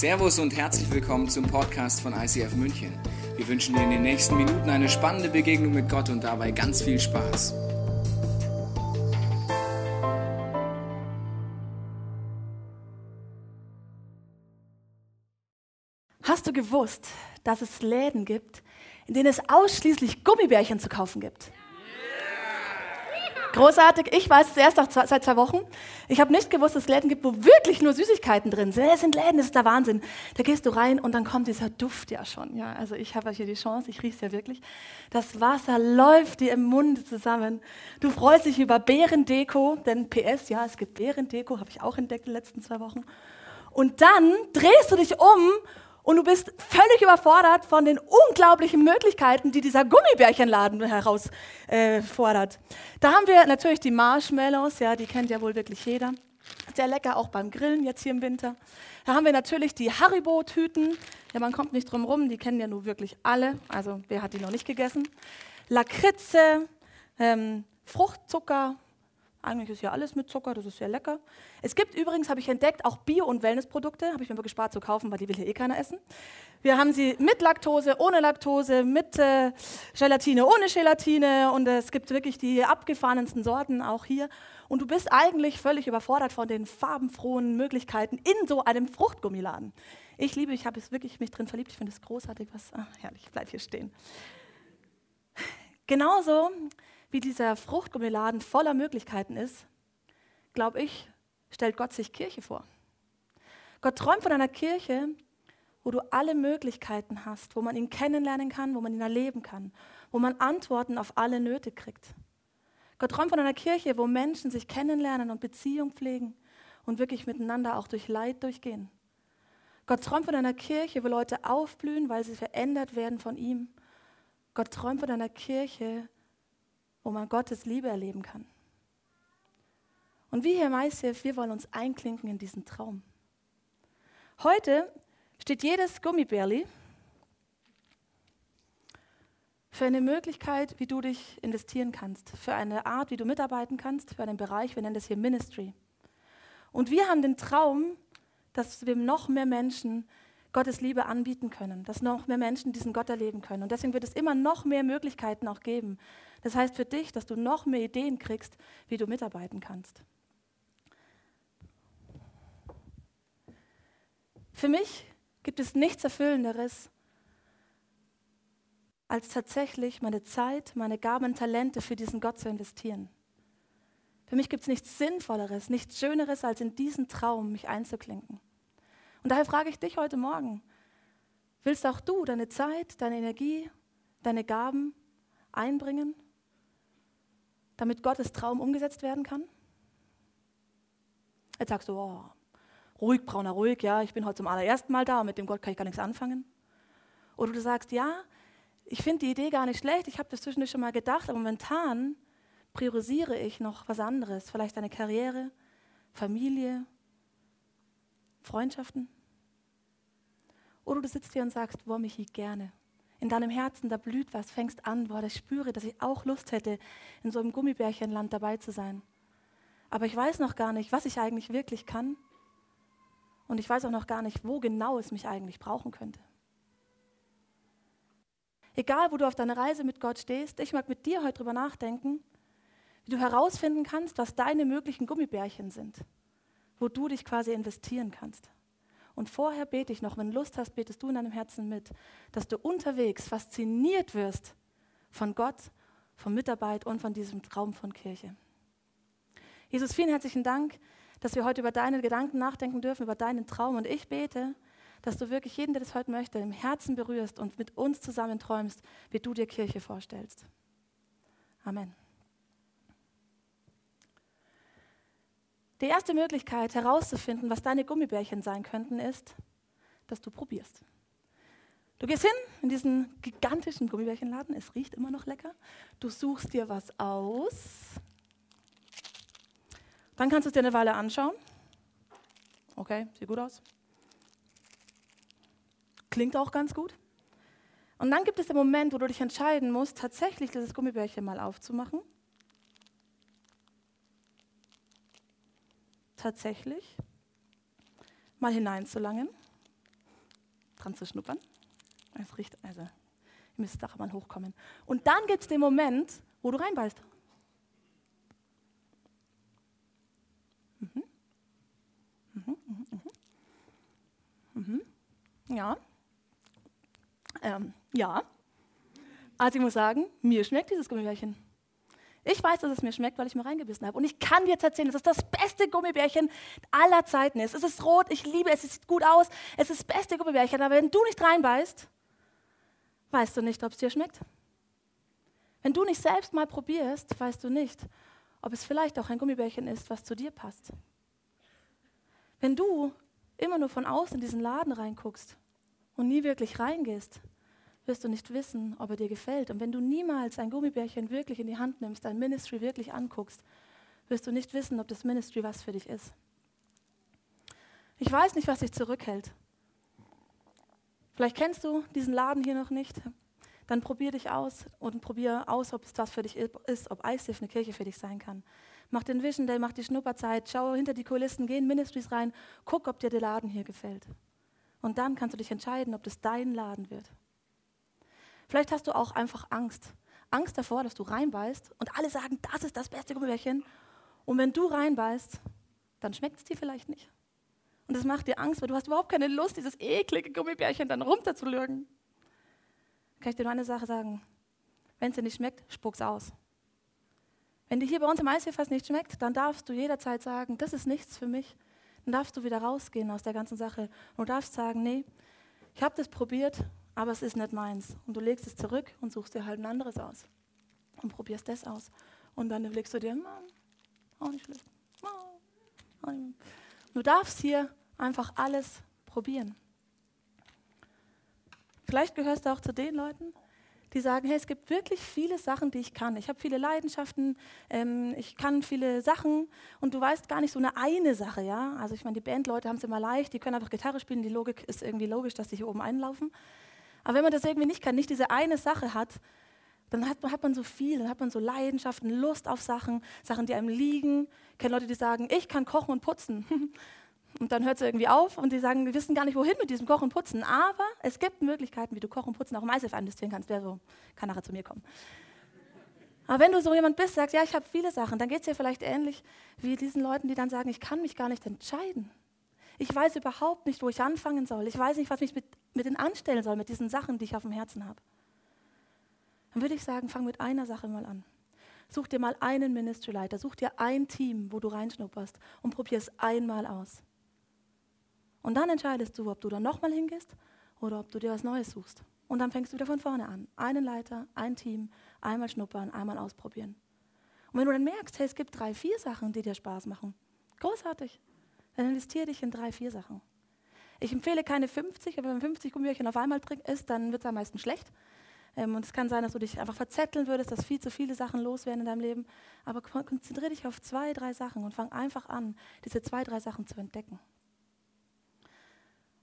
Servus und herzlich willkommen zum Podcast von ICF München. Wir wünschen dir in den nächsten Minuten eine spannende Begegnung mit Gott und dabei ganz viel Spaß. Hast du gewusst, dass es Läden gibt, in denen es ausschließlich Gummibärchen zu kaufen gibt? Großartig. Ich weiß es erst auch seit zwei Wochen. Ich habe nicht gewusst, dass es Läden gibt, wo wirklich nur Süßigkeiten drin sind. Es sind Läden, das ist der Wahnsinn. Da gehst du rein und dann kommt dieser Duft ja schon. Ja, also ich habe hier die Chance, ich rieche es ja wirklich. Das Wasser läuft dir im Mund zusammen. Du freust dich über Bärendeko, denn PS, ja, es gibt Bärendeko, habe ich auch entdeckt in den letzten zwei Wochen. Und dann drehst du dich um und du bist völlig überfordert von den unglaublichen Möglichkeiten, die dieser Gummibärchenladen herausfordert. Äh, da haben wir natürlich die Marshmallows, ja, die kennt ja wohl wirklich jeder. Sehr lecker, auch beim Grillen jetzt hier im Winter. Da haben wir natürlich die Haribo-Tüten. Ja, man kommt nicht drum rum, die kennen ja nur wirklich alle. Also wer hat die noch nicht gegessen? Lakritze, ähm, Fruchtzucker, eigentlich ist ja alles mit Zucker, das ist sehr lecker. Es gibt übrigens, habe ich entdeckt, auch Bio- und Wellnessprodukte. Habe ich mir aber gespart zu kaufen, weil die will hier eh keiner essen. Wir haben sie mit Laktose, ohne Laktose, mit äh, Gelatine, ohne Gelatine. Und äh, es gibt wirklich die abgefahrensten Sorten auch hier. Und du bist eigentlich völlig überfordert von den farbenfrohen Möglichkeiten in so einem Fruchtgummiladen. Ich liebe, ich habe es wirklich mich drin verliebt. Ich finde es großartig. Was, ach, herrlich, ich bleibe hier stehen. Genauso wie dieser Fruchtgummiladen voller Möglichkeiten ist, glaube ich, stellt Gott sich Kirche vor. Gott träumt von einer Kirche, wo du alle Möglichkeiten hast, wo man ihn kennenlernen kann, wo man ihn erleben kann, wo man Antworten auf alle Nöte kriegt. Gott träumt von einer Kirche, wo Menschen sich kennenlernen und Beziehung pflegen und wirklich miteinander auch durch Leid durchgehen. Gott träumt von einer Kirche, wo Leute aufblühen, weil sie verändert werden von ihm. Gott träumt von einer Kirche, wo man Gottes Liebe erleben kann. Und wir hier im ICF, wir wollen uns einklinken in diesen Traum. Heute steht jedes Gummibärli für eine Möglichkeit, wie du dich investieren kannst, für eine Art, wie du mitarbeiten kannst, für einen Bereich, wir nennen das hier Ministry. Und wir haben den Traum, dass wir noch mehr Menschen Gottes Liebe anbieten können, dass noch mehr Menschen diesen Gott erleben können. Und deswegen wird es immer noch mehr Möglichkeiten auch geben. Das heißt für dich, dass du noch mehr Ideen kriegst, wie du mitarbeiten kannst. Für mich gibt es nichts Erfüllenderes, als tatsächlich meine Zeit, meine Gaben und Talente für diesen Gott zu investieren. Für mich gibt es nichts Sinnvolleres, nichts Schöneres, als in diesen Traum mich einzuklinken. Und daher frage ich dich heute Morgen, willst auch du deine Zeit, deine Energie, deine Gaben einbringen, damit Gottes Traum umgesetzt werden kann? Jetzt sagst du, oh, ruhig, Brauner, ruhig, ja, ich bin heute zum allerersten Mal da und mit dem Gott kann ich gar nichts anfangen. Oder du sagst, ja, ich finde die Idee gar nicht schlecht, ich habe das zwischendurch schon mal gedacht, aber momentan priorisiere ich noch was anderes, vielleicht eine Karriere, Familie, Freundschaften? Oder du sitzt hier und sagst, boah, Michi, gerne. In deinem Herzen, da blüht was, fängst an, boah, ich spüre, dass ich auch Lust hätte, in so einem Gummibärchenland dabei zu sein. Aber ich weiß noch gar nicht, was ich eigentlich wirklich kann. Und ich weiß auch noch gar nicht, wo genau es mich eigentlich brauchen könnte. Egal, wo du auf deiner Reise mit Gott stehst, ich mag mit dir heute drüber nachdenken, wie du herausfinden kannst, was deine möglichen Gummibärchen sind wo du dich quasi investieren kannst. Und vorher bete ich noch, wenn du Lust hast, betest du in deinem Herzen mit, dass du unterwegs fasziniert wirst von Gott, von Mitarbeit und von diesem Traum von Kirche. Jesus, vielen herzlichen Dank, dass wir heute über deine Gedanken nachdenken dürfen, über deinen Traum. Und ich bete, dass du wirklich jeden, der das heute möchte, im Herzen berührst und mit uns zusammen träumst, wie du dir Kirche vorstellst. Amen. Die erste Möglichkeit herauszufinden, was deine Gummibärchen sein könnten, ist, dass du probierst. Du gehst hin in diesen gigantischen Gummibärchenladen, es riecht immer noch lecker. Du suchst dir was aus. Dann kannst du es dir eine Weile anschauen. Okay, sieht gut aus. Klingt auch ganz gut. Und dann gibt es den Moment, wo du dich entscheiden musst, tatsächlich dieses Gummibärchen mal aufzumachen tatsächlich mal hineinzulangen dran zu schnuppern. Es riecht, also, ihr müsst doch mal hochkommen. Und dann gibt es den Moment, wo du reinbeißt. Mhm. Mhm, mhm, mhm. mhm. Ja. Ähm, ja. Also ich muss sagen, mir schmeckt dieses Gummibärchen. Ich weiß, dass es mir schmeckt, weil ich mir reingebissen habe. Und ich kann dir jetzt erzählen, dass es das beste Gummibärchen aller Zeiten ist. Es ist rot, ich liebe es, es sieht gut aus, es ist das beste Gummibärchen. Aber wenn du nicht reinbeißt, weißt du nicht, ob es dir schmeckt. Wenn du nicht selbst mal probierst, weißt du nicht, ob es vielleicht auch ein Gummibärchen ist, was zu dir passt. Wenn du immer nur von außen in diesen Laden reinguckst und nie wirklich reingehst, wirst du nicht wissen, ob er dir gefällt. Und wenn du niemals ein Gummibärchen wirklich in die Hand nimmst, dein Ministry wirklich anguckst, wirst du nicht wissen, ob das Ministry was für dich ist. Ich weiß nicht, was dich zurückhält. Vielleicht kennst du diesen Laden hier noch nicht. Dann probier dich aus und probier aus, ob es was für dich ist, ob ICF eine Kirche für dich sein kann. Mach den Vision Day, mach die Schnupperzeit, schau hinter die Kulissen, geh in Ministries rein, guck, ob dir der Laden hier gefällt. Und dann kannst du dich entscheiden, ob das dein Laden wird. Vielleicht hast du auch einfach Angst. Angst davor, dass du reinbeißt und alle sagen, das ist das beste Gummibärchen. Und wenn du reinbeißt, dann schmeckt es dir vielleicht nicht. Und das macht dir Angst, weil du hast überhaupt keine Lust, dieses eklige Gummibärchen dann runterzulürgen. Kann ich dir nur eine Sache sagen? Wenn es dir nicht schmeckt, spuck's aus. Wenn dir hier bei uns im Eishockey nicht schmeckt, dann darfst du jederzeit sagen, das ist nichts für mich. Dann darfst du wieder rausgehen aus der ganzen Sache und du darfst sagen, nee, ich habe das probiert aber es ist nicht meins. Und du legst es zurück und suchst dir halt ein anderes aus. Und probierst das aus. Und dann überlegst du dir, auch nicht schlecht. Du darfst hier einfach alles probieren. Vielleicht gehörst du auch zu den Leuten, die sagen, hey, es gibt wirklich viele Sachen, die ich kann. Ich habe viele Leidenschaften, ähm, ich kann viele Sachen und du weißt gar nicht so eine eine Sache, ja. Also ich meine, die Bandleute haben es immer leicht, die können einfach Gitarre spielen, die Logik ist irgendwie logisch, dass sie hier oben einlaufen. Aber wenn man das irgendwie nicht kann, nicht diese eine Sache hat, dann hat man, hat man so viel, dann hat man so Leidenschaften, Lust auf Sachen, Sachen, die einem liegen. Ich kenne Leute, die sagen, ich kann kochen und putzen. Und dann hört es irgendwie auf und die sagen, wir wissen gar nicht, wohin mit diesem Kochen und Putzen. Aber es gibt Möglichkeiten, wie du Kochen und Putzen auch im ISF investieren kannst. Wer so, kann nachher zu mir kommen. Aber wenn du so jemand bist, sagst, ja, ich habe viele Sachen, dann geht es dir vielleicht ähnlich wie diesen Leuten, die dann sagen, ich kann mich gar nicht entscheiden. Ich weiß überhaupt nicht, wo ich anfangen soll. Ich weiß nicht, was mich mit mit denen anstellen soll, mit diesen Sachen, die ich auf dem Herzen habe. Dann würde ich sagen, fang mit einer Sache mal an. Such dir mal einen Ministry-Leiter, such dir ein Team, wo du reinschnupperst und probier es einmal aus. Und dann entscheidest du, ob du dann nochmal hingehst oder ob du dir was Neues suchst. Und dann fängst du wieder von vorne an. Einen Leiter, ein Team, einmal schnuppern, einmal ausprobieren. Und wenn du dann merkst, hey, es gibt drei, vier Sachen, die dir Spaß machen, großartig, dann investiere dich in drei, vier Sachen. Ich empfehle keine 50, aber wenn man 50 Gummibärchen auf einmal isst, dann wird es am meisten schlecht. Ähm, und es kann sein, dass du dich einfach verzetteln würdest, dass viel zu viele Sachen los werden in deinem Leben. Aber konzentriere dich auf zwei, drei Sachen und fang einfach an, diese zwei, drei Sachen zu entdecken.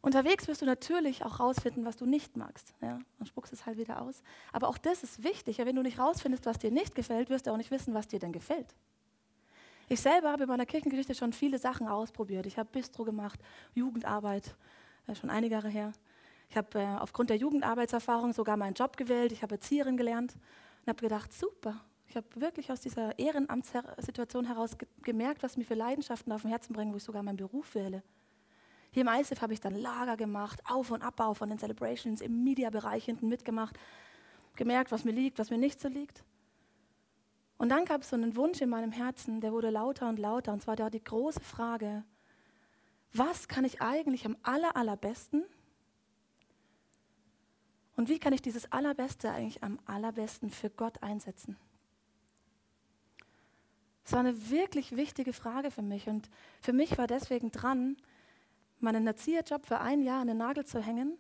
Unterwegs wirst du natürlich auch rausfinden, was du nicht magst. Ja? Und spuckst es halt wieder aus. Aber auch das ist wichtig. Ja, wenn du nicht rausfindest, was dir nicht gefällt, wirst du auch nicht wissen, was dir denn gefällt. Ich selber habe in meiner Kirchengeschichte schon viele Sachen ausprobiert. Ich habe Bistro gemacht, Jugendarbeit, äh, schon einige Jahre her. Ich habe äh, aufgrund der Jugendarbeitserfahrung sogar meinen Job gewählt. Ich habe Erzieherin gelernt und habe gedacht, super. Ich habe wirklich aus dieser Ehrenamtssituation heraus ge gemerkt, was mir für Leidenschaften auf dem Herzen bringen, wo ich sogar meinen Beruf wähle. Hier im ISIF habe ich dann Lager gemacht, Auf- und Abbau von den Celebrations, im Media-Bereich hinten mitgemacht, gemerkt, was mir liegt, was mir nicht so liegt. Und dann gab es so einen Wunsch in meinem Herzen, der wurde lauter und lauter. Und zwar da die große Frage, was kann ich eigentlich am aller, allerbesten? Und wie kann ich dieses Allerbeste eigentlich am allerbesten für Gott einsetzen? Das war eine wirklich wichtige Frage für mich. Und für mich war deswegen dran, meinen Erzieherjob für ein Jahr an den Nagel zu hängen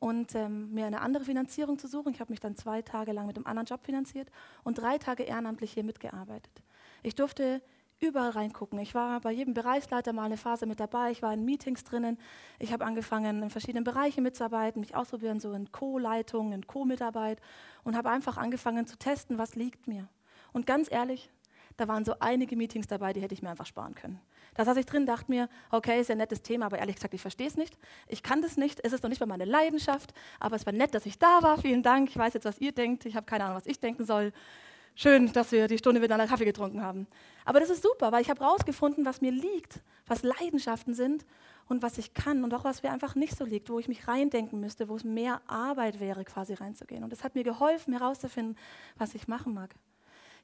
und ähm, mir eine andere Finanzierung zu suchen. Ich habe mich dann zwei Tage lang mit einem anderen Job finanziert und drei Tage ehrenamtlich hier mitgearbeitet. Ich durfte überall reingucken. Ich war bei jedem Bereichsleiter mal eine Phase mit dabei. Ich war in Meetings drinnen. Ich habe angefangen, in verschiedenen Bereichen mitzuarbeiten, mich ausprobieren, so in Co-Leitung, in Co-Mitarbeit und habe einfach angefangen zu testen, was liegt mir. Und ganz ehrlich, da waren so einige Meetings dabei, die hätte ich mir einfach sparen können. Da saß ich drin, dachte mir, okay, ist ja ein nettes Thema, aber ehrlich gesagt, ich verstehe es nicht. Ich kann das nicht. Es ist noch nicht mal meine Leidenschaft, aber es war nett, dass ich da war. Vielen Dank. Ich weiß jetzt, was ihr denkt. Ich habe keine Ahnung, was ich denken soll. Schön, dass wir die Stunde miteinander Kaffee getrunken haben. Aber das ist super, weil ich habe herausgefunden, was mir liegt, was Leidenschaften sind und was ich kann und auch was mir einfach nicht so liegt, wo ich mich reindenken müsste, wo es mehr Arbeit wäre, quasi reinzugehen. Und das hat mir geholfen, herauszufinden, was ich machen mag.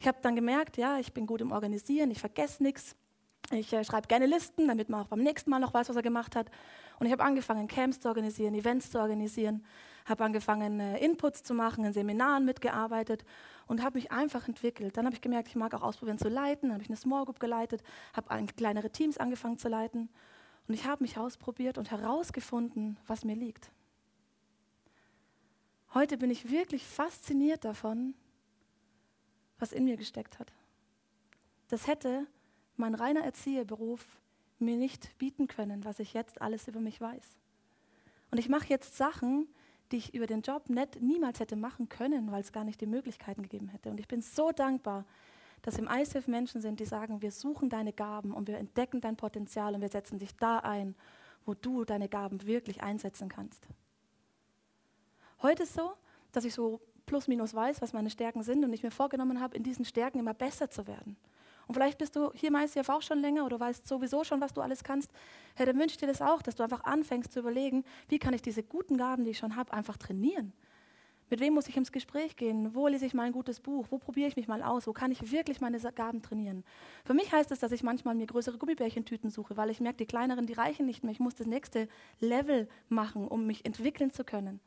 Ich habe dann gemerkt, ja, ich bin gut im Organisieren, ich vergesse nichts. Ich äh, schreibe gerne Listen, damit man auch beim nächsten Mal noch weiß, was er gemacht hat. Und ich habe angefangen, Camps zu organisieren, Events zu organisieren, habe angefangen, äh, Inputs zu machen, in Seminaren mitgearbeitet und habe mich einfach entwickelt. Dann habe ich gemerkt, ich mag auch ausprobieren zu leiten. Dann habe ich eine Small Group geleitet, habe kleinere Teams angefangen zu leiten. Und ich habe mich ausprobiert und herausgefunden, was mir liegt. Heute bin ich wirklich fasziniert davon, was in mir gesteckt hat. Das hätte mein reiner Erzieherberuf mir nicht bieten können, was ich jetzt alles über mich weiß. Und ich mache jetzt Sachen, die ich über den Job nicht, niemals hätte machen können, weil es gar nicht die Möglichkeiten gegeben hätte. Und ich bin so dankbar, dass im ICF Menschen sind, die sagen, wir suchen deine Gaben und wir entdecken dein Potenzial und wir setzen dich da ein, wo du deine Gaben wirklich einsetzen kannst. Heute ist so, dass ich so plus minus weiß, was meine Stärken sind und ich mir vorgenommen habe, in diesen Stärken immer besser zu werden. Und vielleicht bist du hier im ICF auch schon länger oder weißt sowieso schon, was du alles kannst. Herr, dann wünsche ich dir das auch, dass du einfach anfängst zu überlegen, wie kann ich diese guten Gaben, die ich schon habe, einfach trainieren. Mit wem muss ich ins Gespräch gehen? Wo lese ich mal ein gutes Buch? Wo probiere ich mich mal aus? Wo kann ich wirklich meine Gaben trainieren? Für mich heißt es, dass ich manchmal mir größere Gummibärchentüten suche, weil ich merke, die kleineren, die reichen nicht mehr. Ich muss das nächste Level machen, um mich entwickeln zu können.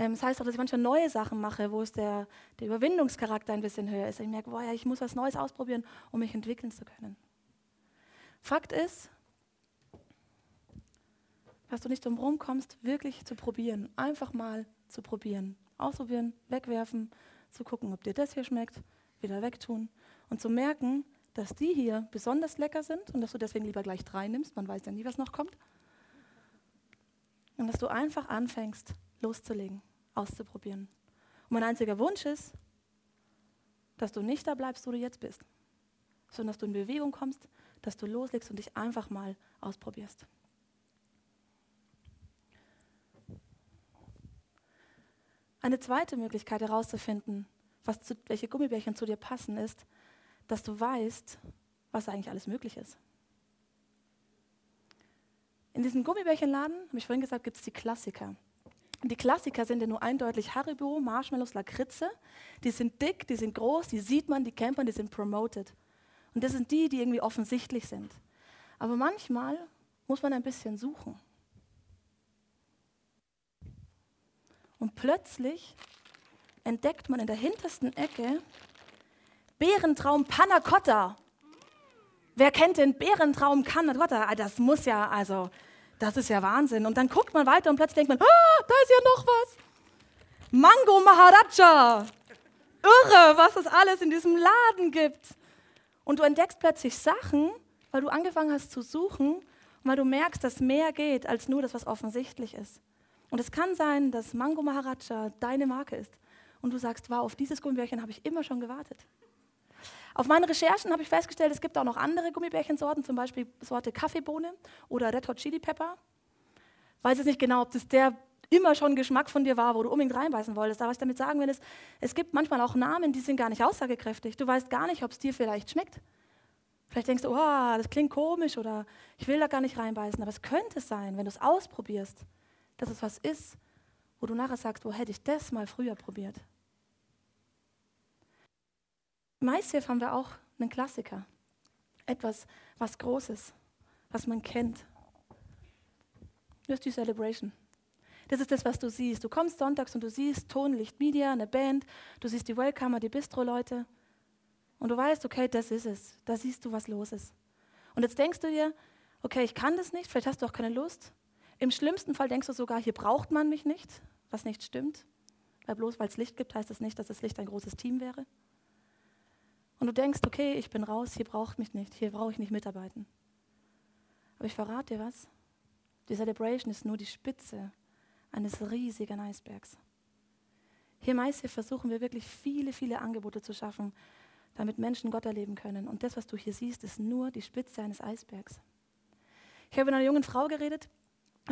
Ähm, das heißt auch, dass ich manchmal neue Sachen mache, wo es der, der Überwindungscharakter ein bisschen höher ist. Ich merke, boah, ja, ich muss was Neues ausprobieren, um mich entwickeln zu können. Fakt ist, dass du nicht drum kommst, wirklich zu probieren. Einfach mal zu probieren. Ausprobieren, wegwerfen, zu gucken, ob dir das hier schmeckt, wieder wegtun und zu merken, dass die hier besonders lecker sind und dass du deswegen lieber gleich drei nimmst, man weiß ja nie, was noch kommt. Und dass du einfach anfängst, loszulegen, auszuprobieren. Und mein einziger Wunsch ist, dass du nicht da bleibst, wo du jetzt bist, sondern dass du in Bewegung kommst, dass du loslegst und dich einfach mal ausprobierst. Eine zweite Möglichkeit herauszufinden, was zu, welche Gummibärchen zu dir passen, ist, dass du weißt, was eigentlich alles möglich ist. In diesem Gummibärchenladen, habe ich vorhin gesagt, gibt es die Klassiker. Die Klassiker sind ja nur eindeutig Haribo, Marshmallows, Lakritze. Die sind dick, die sind groß, die sieht man, die man, die sind promoted. Und das sind die, die irgendwie offensichtlich sind. Aber manchmal muss man ein bisschen suchen. Und plötzlich entdeckt man in der hintersten Ecke Bärentraum Panna Cotta. Wer kennt den Bärentraum Panna Cotta? Ah, das muss ja, also, das ist ja Wahnsinn. Und dann guckt man weiter und plötzlich denkt man, ah, da ist ja noch was. Mango Maharaja. Irre, was es alles in diesem Laden gibt. Und du entdeckst plötzlich Sachen, weil du angefangen hast zu suchen und weil du merkst, dass mehr geht als nur das, was offensichtlich ist. Und es kann sein, dass Mango Maharaja deine Marke ist. Und du sagst, wow, auf dieses Gummibärchen habe ich immer schon gewartet. Auf meinen Recherchen habe ich festgestellt, es gibt auch noch andere Gummibärchensorten, zum Beispiel Sorte Kaffeebohne oder Red Hot Chili Pepper. Weiß jetzt nicht genau, ob das der immer schon Geschmack von dir war, wo du unbedingt reinbeißen wolltest. Aber was ich damit sagen will, ist, es gibt manchmal auch Namen, die sind gar nicht aussagekräftig. Du weißt gar nicht, ob es dir vielleicht schmeckt. Vielleicht denkst du, oh, das klingt komisch oder ich will da gar nicht reinbeißen. Aber es könnte sein, wenn du es ausprobierst, dass es was ist, wo du nachher sagst, wo hätte ich das mal früher probiert. ICF haben wir auch einen Klassiker. Etwas, was Großes, was man kennt. Das ist die Celebration. Das ist das, was du siehst. Du kommst sonntags und du siehst Tonlicht Media, eine Band, du siehst die Welcomer, die Bistro-Leute und du weißt, okay, das ist es. Da siehst du, was los ist. Und jetzt denkst du dir, okay, ich kann das nicht, vielleicht hast du auch keine Lust. Im schlimmsten Fall denkst du sogar, hier braucht man mich nicht, was nicht stimmt. Weil bloß weil es Licht gibt, heißt das nicht, dass das Licht ein großes Team wäre. Und du denkst, okay, ich bin raus, hier braucht mich nicht, hier brauche ich nicht mitarbeiten. Aber ich verrate dir was. Die Celebration ist nur die Spitze eines riesigen Eisbergs. Hier im ICF versuchen wir wirklich viele, viele Angebote zu schaffen, damit Menschen Gott erleben können. Und das, was du hier siehst, ist nur die Spitze eines Eisbergs. Ich habe mit einer jungen Frau geredet,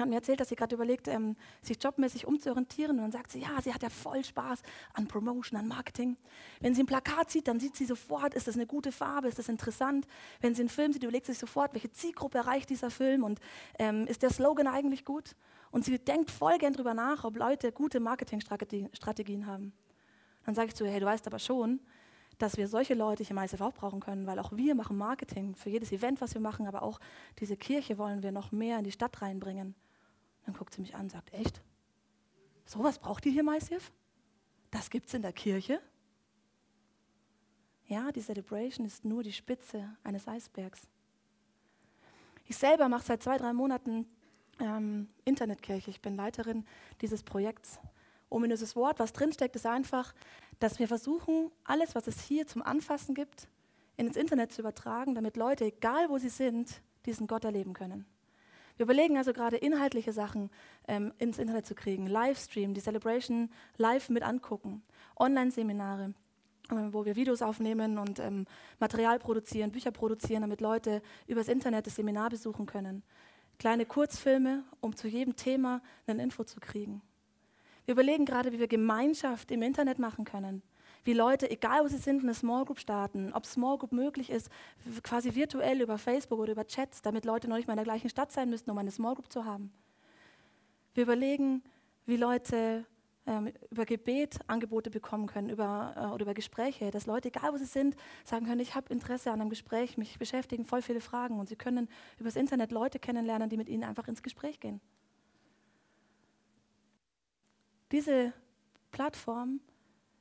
hat mir erzählt, dass sie gerade überlegt, ähm, sich jobmäßig umzuorientieren. Und dann sagt sie, ja, sie hat ja voll Spaß an Promotion, an Marketing. Wenn sie ein Plakat sieht, dann sieht sie sofort, ist das eine gute Farbe, ist das interessant. Wenn sie einen Film sieht, überlegt sie sich sofort, welche Zielgruppe erreicht dieser Film und ähm, ist der Slogan eigentlich gut. Und sie denkt voll gern drüber nach, ob Leute gute Marketingstrategien haben. Dann sage ich zu ihr, hey, du weißt aber schon, dass wir solche Leute hier im ISF auch brauchen können, weil auch wir machen Marketing für jedes Event, was wir machen, aber auch diese Kirche wollen wir noch mehr in die Stadt reinbringen. Dann guckt sie mich an und sagt, echt? Sowas braucht ihr hier ICF? Das gibt es in der Kirche? Ja, die Celebration ist nur die Spitze eines Eisbergs. Ich selber mache seit zwei, drei Monaten ähm, Internetkirche. Ich bin Leiterin dieses Projekts. Ominöses Wort, was drinsteckt, ist einfach, dass wir versuchen, alles, was es hier zum Anfassen gibt, ins Internet zu übertragen, damit Leute, egal wo sie sind, diesen Gott erleben können. Wir überlegen also gerade inhaltliche Sachen ähm, ins Internet zu kriegen, Livestream, die Celebration live mit angucken, Online-Seminare, äh, wo wir Videos aufnehmen und ähm, Material produzieren, Bücher produzieren, damit Leute übers Internet das Seminar besuchen können. Kleine Kurzfilme, um zu jedem Thema eine Info zu kriegen. Wir überlegen gerade, wie wir Gemeinschaft im Internet machen können. Wie Leute, egal wo sie sind, eine Small Group starten. Ob Small Group möglich ist, quasi virtuell über Facebook oder über Chats, damit Leute noch nicht mal in der gleichen Stadt sein müssten, um eine Small Group zu haben. Wir überlegen, wie Leute ähm, über Gebet Angebote bekommen können über, äh, oder über Gespräche, dass Leute, egal wo sie sind, sagen können, ich habe Interesse an einem Gespräch, mich beschäftigen voll viele Fragen und sie können übers Internet Leute kennenlernen, die mit ihnen einfach ins Gespräch gehen. Diese Plattform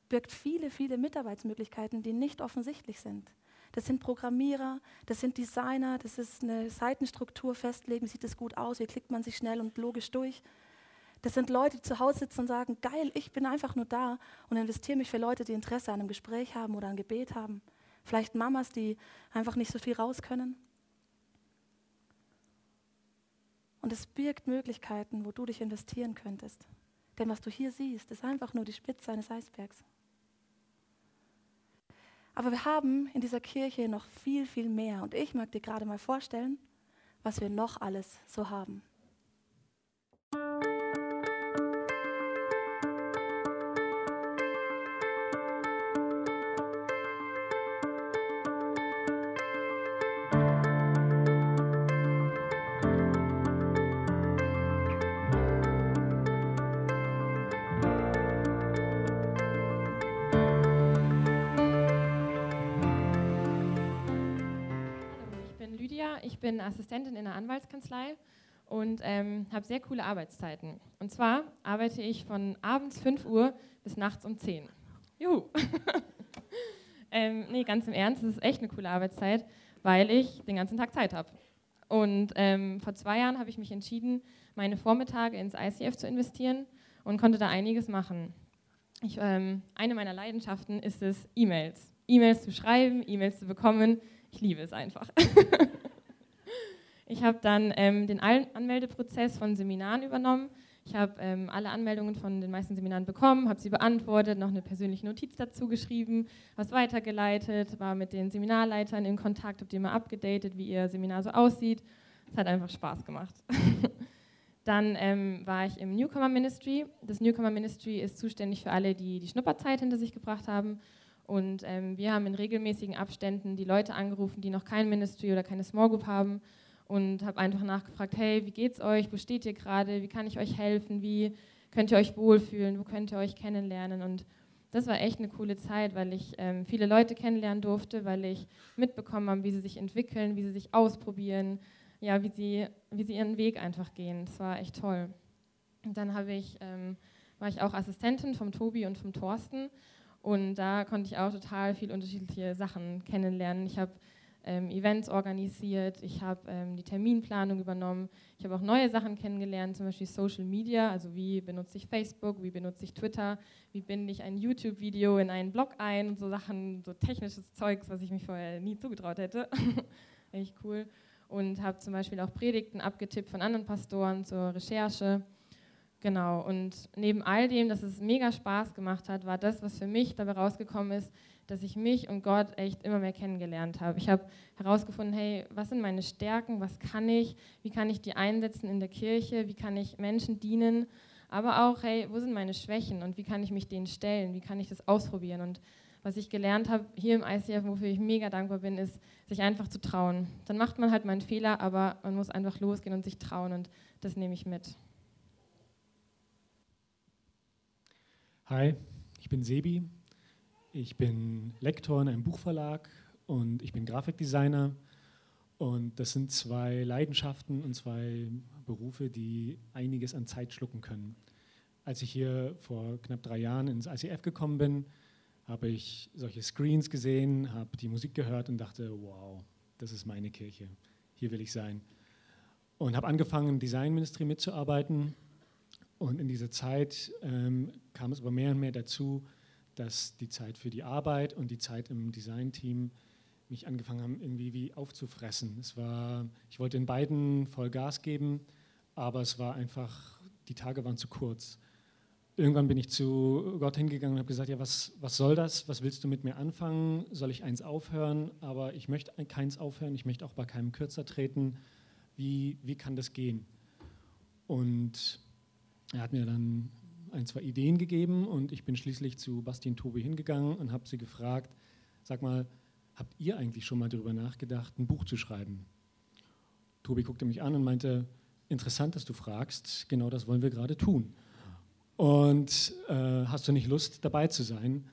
birgt viele, viele Mitarbeitsmöglichkeiten, die nicht offensichtlich sind. Das sind Programmierer, das sind Designer, das ist eine Seitenstruktur festlegen, sieht es gut aus, wie klickt man sich schnell und logisch durch. Das sind Leute, die zu Hause sitzen und sagen, geil, ich bin einfach nur da und investiere mich für Leute, die Interesse an einem Gespräch haben oder an Gebet haben. Vielleicht Mamas, die einfach nicht so viel raus können. Und es birgt Möglichkeiten, wo du dich investieren könntest. Denn was du hier siehst, ist einfach nur die Spitze eines Eisbergs. Aber wir haben in dieser Kirche noch viel, viel mehr. Und ich mag dir gerade mal vorstellen, was wir noch alles so haben. Bin Assistentin in einer Anwaltskanzlei und ähm, habe sehr coole Arbeitszeiten. Und zwar arbeite ich von abends 5 Uhr bis nachts um 10. Juhu! ähm, nee, ganz im Ernst, es ist echt eine coole Arbeitszeit, weil ich den ganzen Tag Zeit habe. Und ähm, vor zwei Jahren habe ich mich entschieden, meine Vormittage ins ICF zu investieren und konnte da einiges machen. Ich, ähm, eine meiner Leidenschaften ist es, E-Mails. E-Mails zu schreiben, E-Mails zu bekommen. Ich liebe es einfach. Ich habe dann ähm, den Anmeldeprozess von Seminaren übernommen. Ich habe ähm, alle Anmeldungen von den meisten Seminaren bekommen, habe sie beantwortet, noch eine persönliche Notiz dazu geschrieben, was weitergeleitet, war mit den Seminarleitern in Kontakt, habe die immer abgedatet, wie ihr Seminar so aussieht. Es hat einfach Spaß gemacht. Dann ähm, war ich im Newcomer Ministry. Das Newcomer Ministry ist zuständig für alle, die die Schnupperzeit hinter sich gebracht haben. Und ähm, wir haben in regelmäßigen Abständen die Leute angerufen, die noch kein Ministry oder keine Small Group haben und habe einfach nachgefragt, hey, wie geht's euch? Wo steht ihr gerade? Wie kann ich euch helfen? Wie könnt ihr euch wohlfühlen? Wo könnt ihr euch kennenlernen? Und das war echt eine coole Zeit, weil ich ähm, viele Leute kennenlernen durfte, weil ich mitbekommen habe, wie sie sich entwickeln, wie sie sich ausprobieren, ja, wie sie, wie sie ihren Weg einfach gehen. Das war echt toll. Und dann ich, ähm, war ich auch Assistentin vom Tobi und vom Thorsten und da konnte ich auch total viel unterschiedliche Sachen kennenlernen. Ich habe ähm, Events organisiert, ich habe ähm, die Terminplanung übernommen, ich habe auch neue Sachen kennengelernt, zum Beispiel Social Media, also wie benutze ich Facebook, wie benutze ich Twitter, wie binde ich ein YouTube-Video in einen Blog ein? Und so Sachen, so technisches Zeugs, was ich mich vorher nie zugetraut hätte. Echt cool. Und habe zum Beispiel auch Predigten abgetippt von anderen Pastoren zur Recherche. Genau, und neben all dem, dass es mega Spaß gemacht hat, war das, was für mich dabei rausgekommen ist, dass ich mich und Gott echt immer mehr kennengelernt habe. Ich habe herausgefunden, hey, was sind meine Stärken, was kann ich, wie kann ich die einsetzen in der Kirche, wie kann ich Menschen dienen, aber auch, hey, wo sind meine Schwächen und wie kann ich mich denen stellen, wie kann ich das ausprobieren und was ich gelernt habe hier im ICF, wofür ich mega dankbar bin, ist, sich einfach zu trauen. Dann macht man halt mal einen Fehler, aber man muss einfach losgehen und sich trauen und das nehme ich mit. Hi, ich bin Sebi. Ich bin Lektor in einem Buchverlag und ich bin Grafikdesigner. Und das sind zwei Leidenschaften und zwei Berufe, die einiges an Zeit schlucken können. Als ich hier vor knapp drei Jahren ins ICF gekommen bin, habe ich solche Screens gesehen, habe die Musik gehört und dachte, wow, das ist meine Kirche, hier will ich sein. Und habe angefangen, im Designministry mitzuarbeiten. Und in dieser Zeit ähm, kam es aber mehr und mehr dazu, dass die Zeit für die Arbeit und die Zeit im Designteam mich angefangen haben, irgendwie wie aufzufressen. Es war, ich wollte in beiden voll Gas geben, aber es war einfach, die Tage waren zu kurz irgendwann bin ich zu Gott hingegangen und habe gesagt, ja, was, was soll das? Was willst du mit mir anfangen? Soll ich eins aufhören? Aber ich möchte keins aufhören, ich möchte auch bei keinem kürzer treten. Wie, wie kann das gehen? Und er hat mir dann ein, zwei Ideen gegeben und ich bin schließlich zu Bastian Tobi hingegangen und habe sie gefragt, sag mal, habt ihr eigentlich schon mal darüber nachgedacht, ein Buch zu schreiben? Tobi guckte mich an und meinte, interessant, dass du fragst, genau das wollen wir gerade tun und äh, hast du nicht Lust dabei zu sein?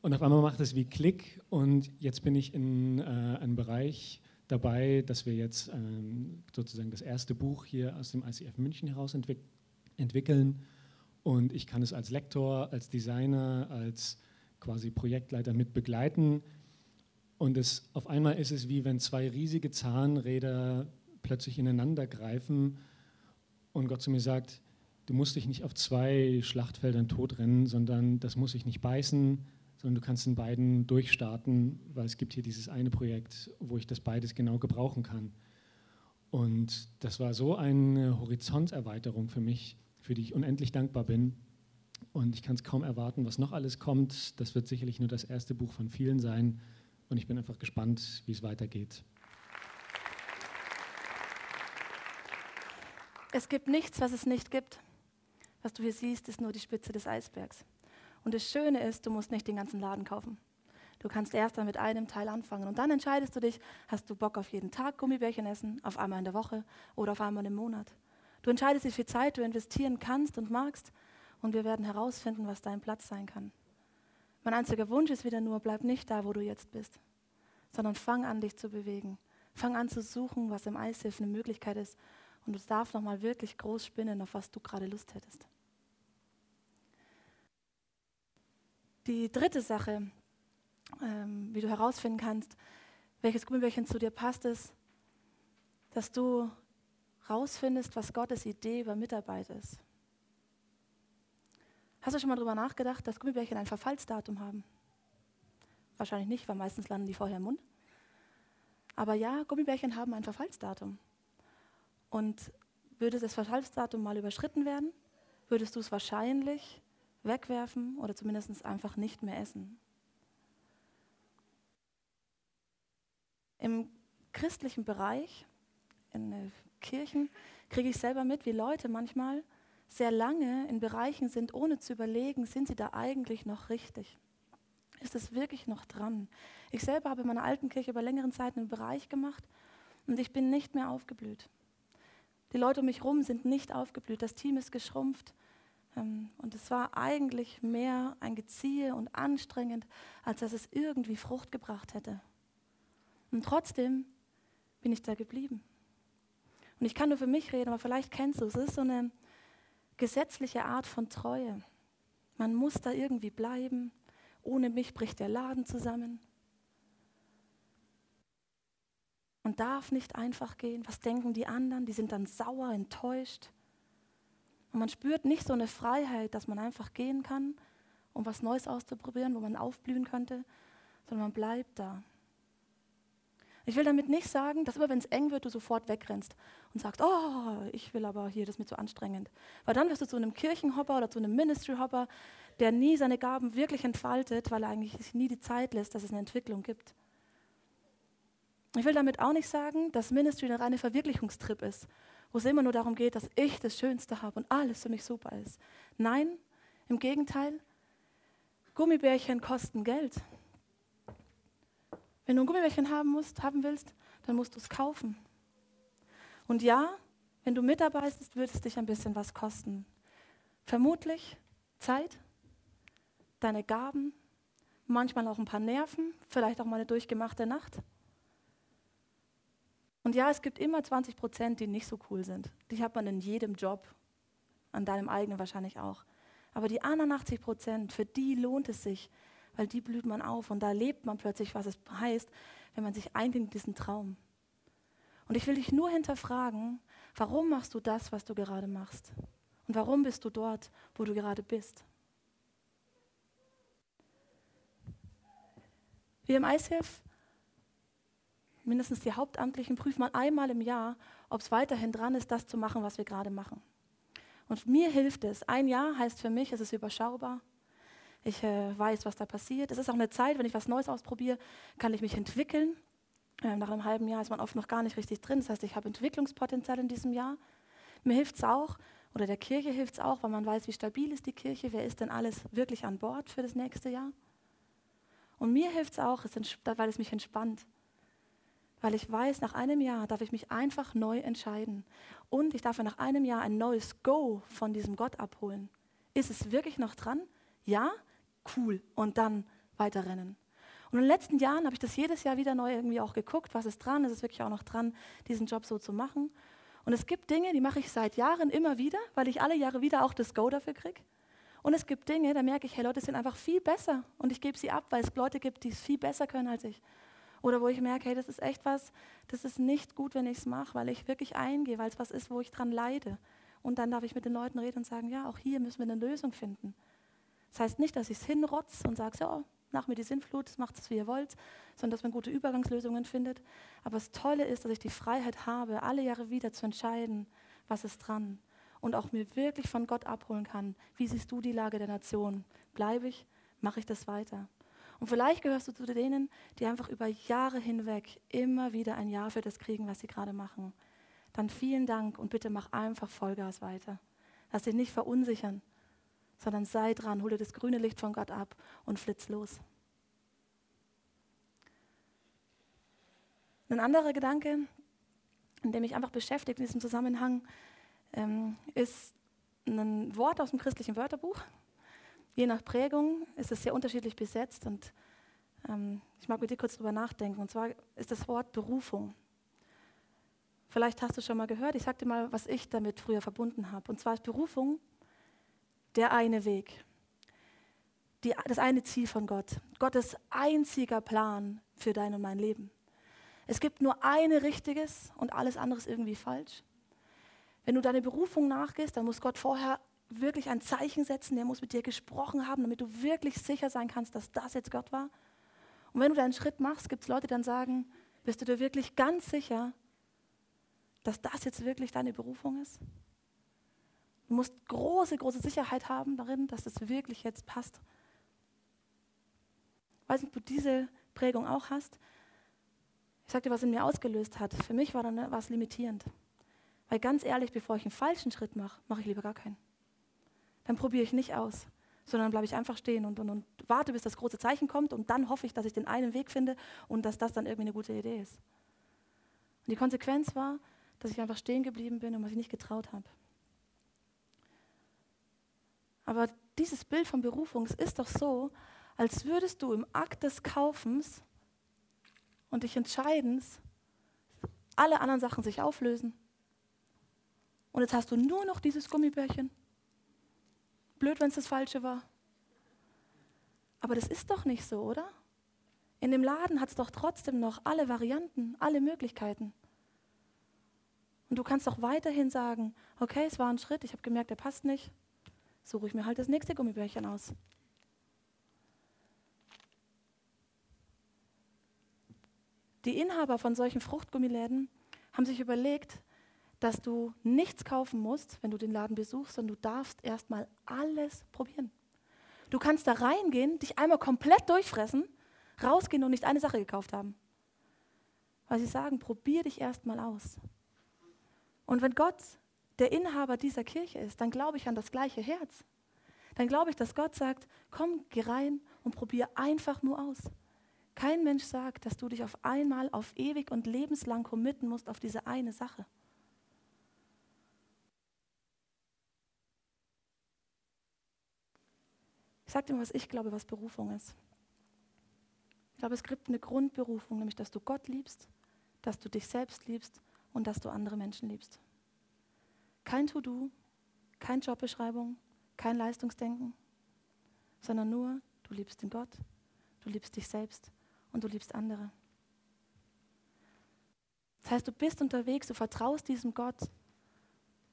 Und auf einmal macht es wie Klick und jetzt bin ich in äh, einem Bereich dabei, dass wir jetzt ähm, sozusagen das erste Buch hier aus dem ICF München heraus entwick entwickeln und ich kann es als Lektor, als Designer, als quasi Projektleiter mit begleiten und es, auf einmal ist es wie wenn zwei riesige Zahnräder plötzlich ineinander greifen und Gott zu mir sagt, du musst dich nicht auf zwei Schlachtfeldern totrennen, sondern das muss sich nicht beißen, sondern du kannst in beiden durchstarten, weil es gibt hier dieses eine Projekt, wo ich das beides genau gebrauchen kann. Und das war so eine Horizonterweiterung für mich, für die ich unendlich dankbar bin. Und ich kann es kaum erwarten, was noch alles kommt. Das wird sicherlich nur das erste Buch von vielen sein. Und ich bin einfach gespannt, wie es weitergeht. Es gibt nichts, was es nicht gibt. Was du hier siehst, ist nur die Spitze des Eisbergs. Und das Schöne ist, du musst nicht den ganzen Laden kaufen. Du kannst erst dann mit einem Teil anfangen und dann entscheidest du dich, hast du Bock auf jeden Tag Gummibärchen essen, auf einmal in der Woche oder auf einmal im Monat. Du entscheidest, wie viel Zeit du investieren kannst und magst und wir werden herausfinden, was dein Platz sein kann. Mein einziger Wunsch ist wieder nur, bleib nicht da, wo du jetzt bist, sondern fang an, dich zu bewegen. Fang an zu suchen, was im Eishilf eine Möglichkeit ist und du darfst nochmal wirklich groß spinnen, auf was du gerade Lust hättest. Die dritte Sache, ähm, wie du herausfinden kannst, welches Gummibärchen zu dir passt, ist, dass du herausfindest, was Gottes Idee über Mitarbeit ist. Hast du schon mal darüber nachgedacht, dass Gummibärchen ein Verfallsdatum haben? Wahrscheinlich nicht, weil meistens landen die vorher im Mund. Aber ja, Gummibärchen haben ein Verfallsdatum. Und würde das Verfallsdatum mal überschritten werden, würdest du es wahrscheinlich wegwerfen oder zumindest einfach nicht mehr essen. Im christlichen Bereich, in Kirchen, kriege ich selber mit, wie Leute manchmal sehr lange in Bereichen sind, ohne zu überlegen, sind sie da eigentlich noch richtig? Ist es wirklich noch dran? Ich selber habe in meiner alten Kirche über längeren Zeit einen Bereich gemacht und ich bin nicht mehr aufgeblüht. Die Leute um mich herum sind nicht aufgeblüht. Das Team ist geschrumpft. Ähm, und es war eigentlich mehr ein Geziehe und anstrengend, als dass es irgendwie Frucht gebracht hätte. Und trotzdem bin ich da geblieben. Und ich kann nur für mich reden, aber vielleicht kennst du es. Es ist so eine gesetzliche Art von Treue. Man muss da irgendwie bleiben. Ohne mich bricht der Laden zusammen. und darf nicht einfach gehen. Was denken die anderen? Die sind dann sauer, enttäuscht. Und man spürt nicht so eine Freiheit, dass man einfach gehen kann, um was Neues auszuprobieren, wo man aufblühen könnte, sondern man bleibt da. Ich will damit nicht sagen, dass immer wenn es eng wird, du sofort wegrennst und sagst, oh, ich will aber hier, das ist mir zu anstrengend. Weil dann wirst du zu einem Kirchenhopper oder zu einem Ministry-Hopper, der nie seine Gaben wirklich entfaltet, weil er eigentlich sich nie die Zeit lässt, dass es eine Entwicklung gibt. Ich will damit auch nicht sagen, dass Ministry ein reiner Verwirklichungstrip ist, wo es immer nur darum geht, dass ich das Schönste habe und alles für mich super ist. Nein, im Gegenteil, Gummibärchen kosten Geld. Wenn du ein Gummibärchen haben, musst, haben willst, dann musst du es kaufen. Und ja, wenn du mitarbeitest, wird es dich ein bisschen was kosten. Vermutlich Zeit, deine Gaben, manchmal auch ein paar Nerven, vielleicht auch mal eine durchgemachte Nacht. Und ja, es gibt immer 20 Prozent, die nicht so cool sind. Die hat man in jedem Job, an deinem eigenen wahrscheinlich auch. Aber die anderen 80 Prozent, für die lohnt es sich, weil die blüht man auf und da lebt man plötzlich, was es heißt, wenn man sich einbringt in diesen Traum. Und ich will dich nur hinterfragen, warum machst du das, was du gerade machst? Und warum bist du dort, wo du gerade bist? Wir im ICF, mindestens die Hauptamtlichen, prüfen mal einmal im Jahr, ob es weiterhin dran ist, das zu machen, was wir gerade machen. Und mir hilft es. Ein Jahr heißt für mich, es ist überschaubar. Ich äh, weiß, was da passiert. Es ist auch eine Zeit, wenn ich was Neues ausprobiere, kann ich mich entwickeln. Ähm, nach einem halben Jahr ist man oft noch gar nicht richtig drin. Das heißt, ich habe Entwicklungspotenzial in diesem Jahr. Mir hilft es auch, oder der Kirche hilft es auch, weil man weiß, wie stabil ist die Kirche, wer ist denn alles wirklich an Bord für das nächste Jahr. Und mir hilft es auch, weil es mich entspannt. Weil ich weiß, nach einem Jahr darf ich mich einfach neu entscheiden. Und ich darf nach einem Jahr ein neues Go von diesem Gott abholen. Ist es wirklich noch dran? Ja? Cool und dann weiterrennen. Und in den letzten Jahren habe ich das jedes Jahr wieder neu irgendwie auch geguckt, was ist dran, ist es wirklich auch noch dran, diesen Job so zu machen. Und es gibt Dinge, die mache ich seit Jahren immer wieder, weil ich alle Jahre wieder auch das Go dafür kriege. Und es gibt Dinge, da merke ich, hey, Leute sind einfach viel besser und ich gebe sie ab, weil es Leute gibt, die es viel besser können als ich. Oder wo ich merke, hey, das ist echt was, das ist nicht gut, wenn ich es mache, weil ich wirklich eingehe, weil es was ist, wo ich dran leide. Und dann darf ich mit den Leuten reden und sagen, ja, auch hier müssen wir eine Lösung finden. Das heißt nicht, dass ich es hinrotze und sage, so, nach mir die Sintflut, macht es, wie ihr wollt, sondern dass man gute Übergangslösungen findet. Aber das Tolle ist, dass ich die Freiheit habe, alle Jahre wieder zu entscheiden, was ist dran. Und auch mir wirklich von Gott abholen kann, wie siehst du die Lage der Nation? Bleibe ich? Mache ich das weiter? Und vielleicht gehörst du zu denen, die einfach über Jahre hinweg immer wieder ein Ja für das kriegen, was sie gerade machen. Dann vielen Dank und bitte mach einfach Vollgas weiter. Lass dich nicht verunsichern, sondern sei dran, hol dir das grüne Licht von Gott ab und flitz los. Ein anderer Gedanke, in dem mich einfach beschäftigt in diesem Zusammenhang, ähm, ist ein Wort aus dem christlichen Wörterbuch. Je nach Prägung ist es sehr unterschiedlich besetzt und ähm, ich mag mit dir kurz drüber nachdenken. Und zwar ist das Wort Berufung. Vielleicht hast du schon mal gehört, ich sag dir mal, was ich damit früher verbunden habe. Und zwar ist Berufung der eine Weg, die, das eine Ziel von Gott, Gottes einziger Plan für dein und mein Leben. Es gibt nur eine richtiges und alles andere ist irgendwie falsch. Wenn du deine Berufung nachgehst, dann muss Gott vorher wirklich ein Zeichen setzen, der muss mit dir gesprochen haben, damit du wirklich sicher sein kannst, dass das jetzt Gott war. Und wenn du deinen Schritt machst, gibt es Leute, die dann sagen, bist du dir wirklich ganz sicher, dass das jetzt wirklich deine Berufung ist? Du musst große, große Sicherheit haben darin, dass das wirklich jetzt passt. Ich weiß nicht, ob du diese Prägung auch hast. Ich dir, was in mir ausgelöst hat. Für mich war dann was limitierend. Weil ganz ehrlich, bevor ich einen falschen Schritt mache, mache ich lieber gar keinen. Dann probiere ich nicht aus, sondern bleibe ich einfach stehen und, und, und warte, bis das große Zeichen kommt und dann hoffe ich, dass ich den einen Weg finde und dass das dann irgendwie eine gute Idee ist. Und die Konsequenz war, dass ich einfach stehen geblieben bin und was ich nicht getraut habe. Aber dieses Bild von Berufung ist doch so, als würdest du im Akt des Kaufens und dich Entscheidens alle anderen Sachen sich auflösen. Und jetzt hast du nur noch dieses Gummibärchen. Blöd, wenn es das Falsche war. Aber das ist doch nicht so, oder? In dem Laden hat es doch trotzdem noch alle Varianten, alle Möglichkeiten. Und du kannst doch weiterhin sagen, okay, es war ein Schritt, ich habe gemerkt, der passt nicht suche ich mir halt das nächste Gummibärchen aus. Die Inhaber von solchen Fruchtgummiläden haben sich überlegt, dass du nichts kaufen musst, wenn du den Laden besuchst, sondern du darfst erstmal alles probieren. Du kannst da reingehen, dich einmal komplett durchfressen, rausgehen und nicht eine Sache gekauft haben. Weil sie sagen, probier dich erstmal aus. Und wenn Gott der Inhaber dieser Kirche ist, dann glaube ich an das gleiche Herz. Dann glaube ich, dass Gott sagt, komm, geh rein und probier einfach nur aus. Kein Mensch sagt, dass du dich auf einmal auf ewig und lebenslang committen musst auf diese eine Sache. Ich sage dir mal, was ich glaube, was Berufung ist. Ich glaube, es gibt eine Grundberufung, nämlich dass du Gott liebst, dass du dich selbst liebst und dass du andere Menschen liebst. Kein To-Do, keine Jobbeschreibung, kein Leistungsdenken, sondern nur, du liebst den Gott, du liebst dich selbst und du liebst andere. Das heißt, du bist unterwegs, du vertraust diesem Gott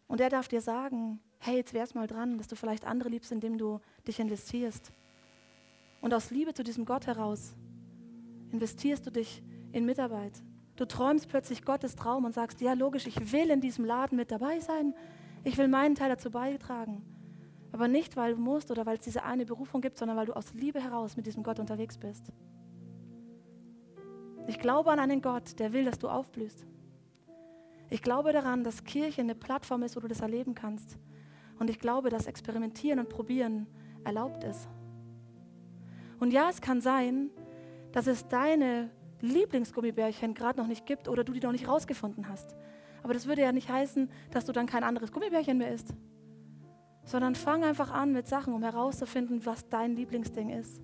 und er darf dir sagen, hey, jetzt wär's mal dran, dass du vielleicht andere liebst, indem du dich investierst. Und aus Liebe zu diesem Gott heraus investierst du dich in Mitarbeit. Du träumst plötzlich Gottes Traum und sagst, ja logisch, ich will in diesem Laden mit dabei sein. Ich will meinen Teil dazu beitragen. Aber nicht, weil du musst oder weil es diese eine Berufung gibt, sondern weil du aus Liebe heraus mit diesem Gott unterwegs bist. Ich glaube an einen Gott, der will, dass du aufblühst. Ich glaube daran, dass Kirche eine Plattform ist, wo du das erleben kannst. Und ich glaube, dass Experimentieren und Probieren erlaubt ist. Und ja, es kann sein, dass es deine Lieblingsgummibärchen gerade noch nicht gibt oder du die noch nicht rausgefunden hast. Aber das würde ja nicht heißen, dass du dann kein anderes Gummibärchen mehr isst. Sondern fang einfach an mit Sachen, um herauszufinden, was dein Lieblingsding ist.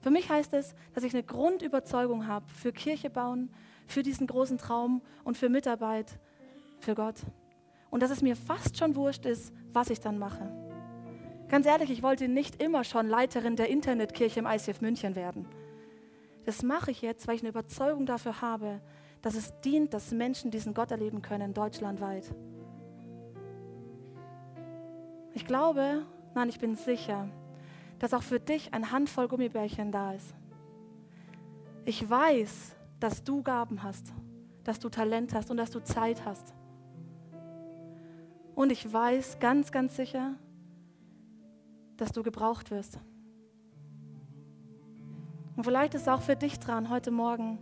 Für mich heißt es, dass ich eine Grundüberzeugung habe für Kirche bauen, für diesen großen Traum und für Mitarbeit für Gott. Und dass es mir fast schon wurscht ist, was ich dann mache. Ganz ehrlich, ich wollte nicht immer schon Leiterin der Internetkirche im ICF München werden. Das mache ich jetzt, weil ich eine Überzeugung dafür habe, dass es dient, dass Menschen diesen Gott erleben können, deutschlandweit. Ich glaube, nein, ich bin sicher, dass auch für dich ein Handvoll Gummibärchen da ist. Ich weiß, dass du Gaben hast, dass du Talent hast und dass du Zeit hast. Und ich weiß ganz, ganz sicher, dass du gebraucht wirst. Und vielleicht ist es auch für dich dran, heute Morgen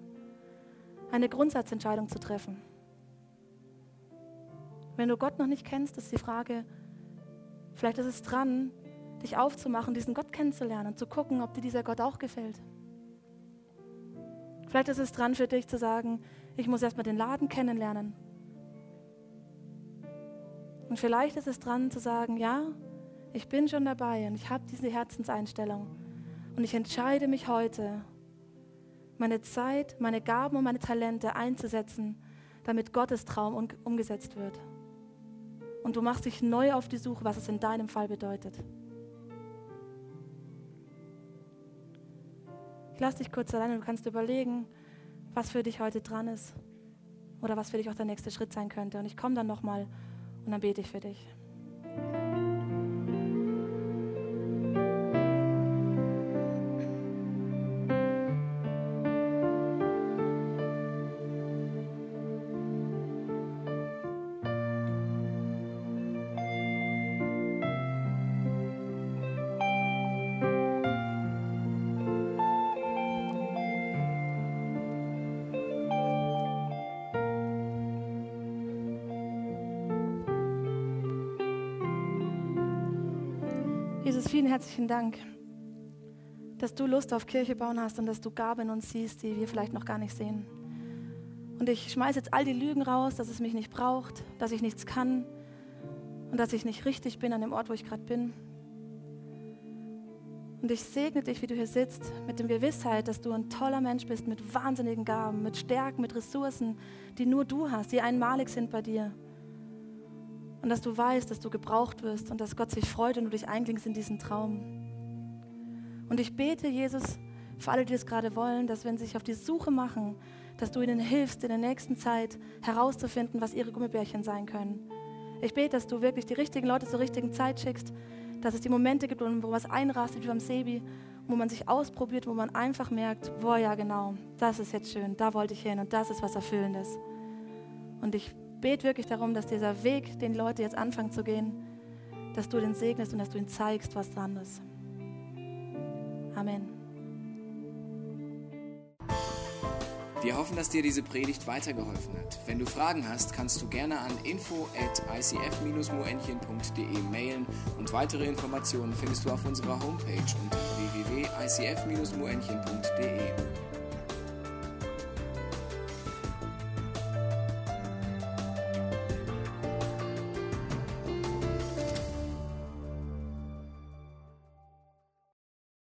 eine Grundsatzentscheidung zu treffen. Wenn du Gott noch nicht kennst, ist die Frage, vielleicht ist es dran, dich aufzumachen, diesen Gott kennenzulernen und zu gucken, ob dir dieser Gott auch gefällt. Vielleicht ist es dran für dich zu sagen, ich muss erstmal den Laden kennenlernen. Und vielleicht ist es dran zu sagen, ja, ich bin schon dabei und ich habe diese Herzenseinstellung. Und ich entscheide mich heute, meine Zeit, meine Gaben und meine Talente einzusetzen, damit Gottes Traum umgesetzt wird. Und du machst dich neu auf die Suche, was es in deinem Fall bedeutet. Ich lasse dich kurz allein und du kannst überlegen, was für dich heute dran ist oder was für dich auch der nächste Schritt sein könnte. Und ich komme dann nochmal und dann bete ich für dich. Herzlichen Dank, dass du Lust auf Kirche bauen hast und dass du Gaben in uns siehst, die wir vielleicht noch gar nicht sehen. Und ich schmeiße jetzt all die Lügen raus, dass es mich nicht braucht, dass ich nichts kann und dass ich nicht richtig bin an dem Ort, wo ich gerade bin. Und ich segne dich, wie du hier sitzt, mit der Gewissheit, dass du ein toller Mensch bist, mit wahnsinnigen Gaben, mit Stärken, mit Ressourcen, die nur du hast, die einmalig sind bei dir. Und dass du weißt, dass du gebraucht wirst und dass Gott sich freut und du dich einklingst in diesen Traum. Und ich bete, Jesus, für alle, die das gerade wollen, dass wenn sie sich auf die Suche machen, dass du ihnen hilfst, in der nächsten Zeit herauszufinden, was ihre Gummibärchen sein können. Ich bete, dass du wirklich die richtigen Leute zur richtigen Zeit schickst, dass es die Momente gibt, wo was einrastet wie beim Sebi wo man sich ausprobiert, wo man einfach merkt, boah, ja genau, das ist jetzt schön, da wollte ich hin und das ist was Erfüllendes. Und ich bete wirklich darum, dass dieser Weg, den Leute jetzt anfangen zu gehen, dass du den segnest und dass du ihnen zeigst, was dran ist. Amen. Wir hoffen, dass dir diese Predigt weitergeholfen hat. Wenn du Fragen hast, kannst du gerne an info at icf-moenchen.de mailen und weitere Informationen findest du auf unserer Homepage unter www.icf-moenchen.de.